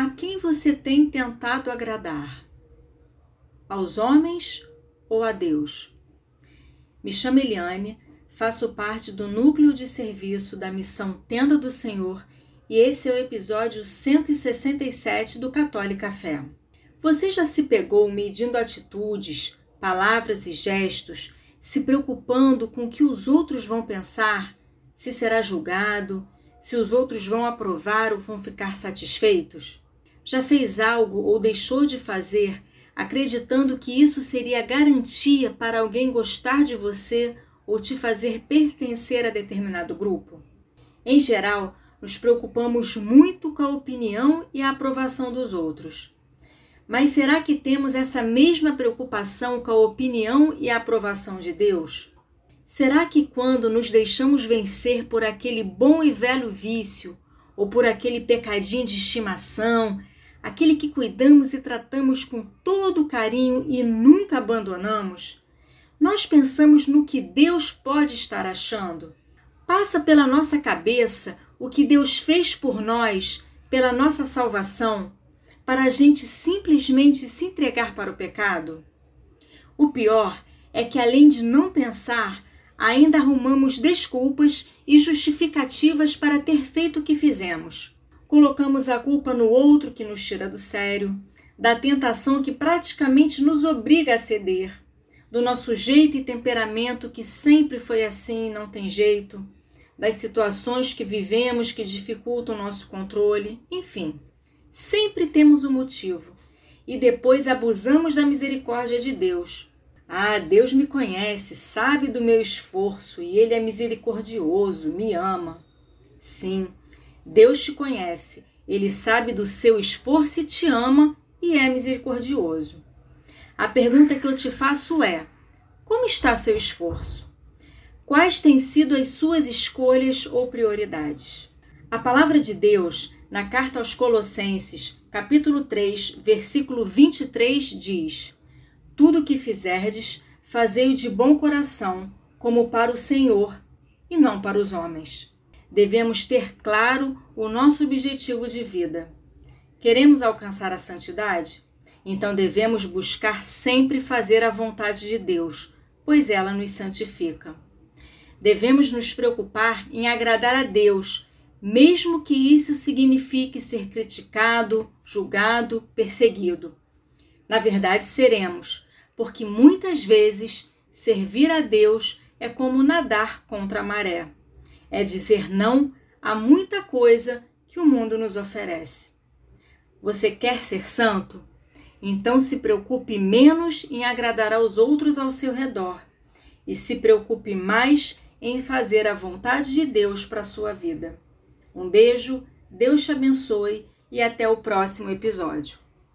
A quem você tem tentado agradar? Aos homens ou a Deus? Me chamo Eliane, faço parte do núcleo de serviço da missão Tenda do Senhor e esse é o episódio 167 do Católica Fé. Você já se pegou medindo atitudes, palavras e gestos, se preocupando com o que os outros vão pensar, se será julgado, se os outros vão aprovar ou vão ficar satisfeitos? Já fez algo ou deixou de fazer acreditando que isso seria garantia para alguém gostar de você ou te fazer pertencer a determinado grupo? Em geral, nos preocupamos muito com a opinião e a aprovação dos outros. Mas será que temos essa mesma preocupação com a opinião e a aprovação de Deus? Será que quando nos deixamos vencer por aquele bom e velho vício, ou por aquele pecadinho de estimação, aquele que cuidamos e tratamos com todo carinho e nunca abandonamos, nós pensamos no que Deus pode estar achando? Passa pela nossa cabeça o que Deus fez por nós, pela nossa salvação, para a gente simplesmente se entregar para o pecado? O pior é que, além de não pensar, ainda arrumamos desculpas e justificativas para ter feito o que fizemos. Colocamos a culpa no outro que nos tira do sério, da tentação que praticamente nos obriga a ceder, do nosso jeito e temperamento que sempre foi assim e não tem jeito, das situações que vivemos que dificultam o nosso controle, enfim. Sempre temos um motivo e depois abusamos da misericórdia de Deus. Ah, Deus me conhece, sabe do meu esforço e Ele é misericordioso, me ama. Sim, Deus te conhece, Ele sabe do seu esforço e te ama e é misericordioso. A pergunta que eu te faço é: como está seu esforço? Quais têm sido as suas escolhas ou prioridades? A palavra de Deus na carta aos Colossenses, capítulo 3, versículo 23, diz: Tudo o que fizerdes, fazei-o de bom coração, como para o Senhor e não para os homens. Devemos ter claro o nosso objetivo de vida. Queremos alcançar a santidade? Então devemos buscar sempre fazer a vontade de Deus, pois ela nos santifica. Devemos nos preocupar em agradar a Deus mesmo que isso signifique ser criticado, julgado, perseguido. Na verdade, seremos, porque muitas vezes servir a Deus é como nadar contra a maré. É dizer não a muita coisa que o mundo nos oferece. Você quer ser santo? Então se preocupe menos em agradar aos outros ao seu redor e se preocupe mais em fazer a vontade de Deus para a sua vida. Um beijo, Deus te abençoe e até o próximo episódio.